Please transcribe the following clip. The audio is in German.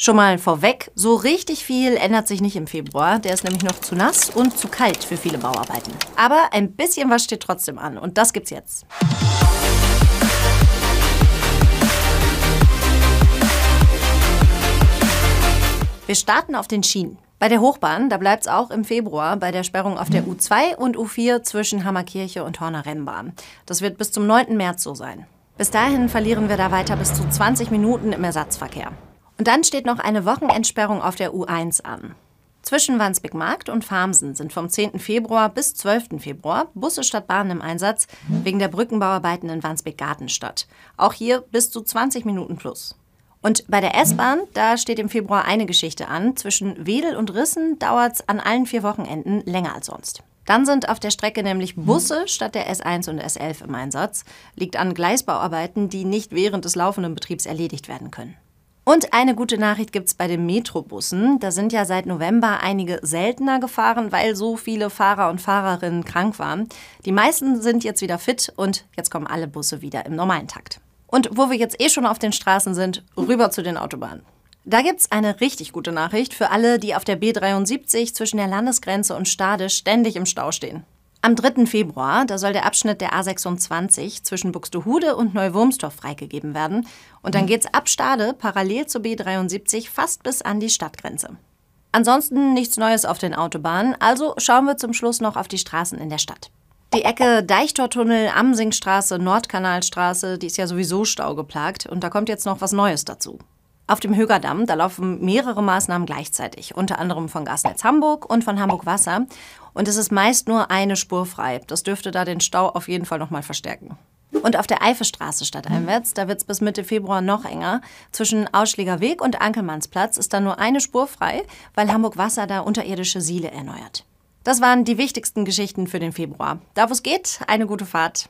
Schon mal vorweg, so richtig viel ändert sich nicht im Februar. Der ist nämlich noch zu nass und zu kalt für viele Bauarbeiten. Aber ein bisschen was steht trotzdem an und das gibt's jetzt. Wir starten auf den Schienen. Bei der Hochbahn, da bleibt es auch im Februar bei der Sperrung auf der U2 und U4 zwischen Hammerkirche und Horner Rennbahn. Das wird bis zum 9. März so sein. Bis dahin verlieren wir da weiter bis zu 20 Minuten im Ersatzverkehr. Und dann steht noch eine Wochenendsperrung auf der U1 an. Zwischen Wandsbek-Markt und Farmsen sind vom 10. Februar bis 12. Februar Busse statt Bahnen im Einsatz wegen der Brückenbauarbeiten in Wandsbek-Gartenstadt. Auch hier bis zu 20 Minuten plus. Und bei der S-Bahn, da steht im Februar eine Geschichte an. Zwischen Wedel und Rissen dauert es an allen vier Wochenenden länger als sonst. Dann sind auf der Strecke nämlich Busse statt der S1 und S11 im Einsatz. Liegt an Gleisbauarbeiten, die nicht während des laufenden Betriebs erledigt werden können. Und eine gute Nachricht gibt es bei den Metrobussen. Da sind ja seit November einige seltener gefahren, weil so viele Fahrer und Fahrerinnen krank waren. Die meisten sind jetzt wieder fit und jetzt kommen alle Busse wieder im normalen Takt. Und wo wir jetzt eh schon auf den Straßen sind, rüber zu den Autobahnen. Da gibt's eine richtig gute Nachricht für alle, die auf der B73 zwischen der Landesgrenze und Stade ständig im Stau stehen. Am 3. Februar, da soll der Abschnitt der A26 zwischen Buxtehude und Neuwurmstorf freigegeben werden. Und dann geht's ab Stade parallel zur B73 fast bis an die Stadtgrenze. Ansonsten nichts Neues auf den Autobahnen, also schauen wir zum Schluss noch auf die Straßen in der Stadt. Die Ecke Deichtortunnel, Amsingstraße, Nordkanalstraße, die ist ja sowieso staugeplagt und da kommt jetzt noch was Neues dazu. Auf dem Högerdamm, da laufen mehrere Maßnahmen gleichzeitig, unter anderem von Gasnetz Hamburg und von Hamburg Wasser. Und es ist meist nur eine Spur frei. Das dürfte da den Stau auf jeden Fall nochmal verstärken. Und auf der Eifestraße stadteinwärts, da wird es bis Mitte Februar noch enger. Zwischen Ausschläger Weg und Ankelmannsplatz ist da nur eine Spur frei, weil Hamburg Wasser da unterirdische Siele erneuert. Das waren die wichtigsten Geschichten für den Februar. Da wo es geht, eine gute Fahrt.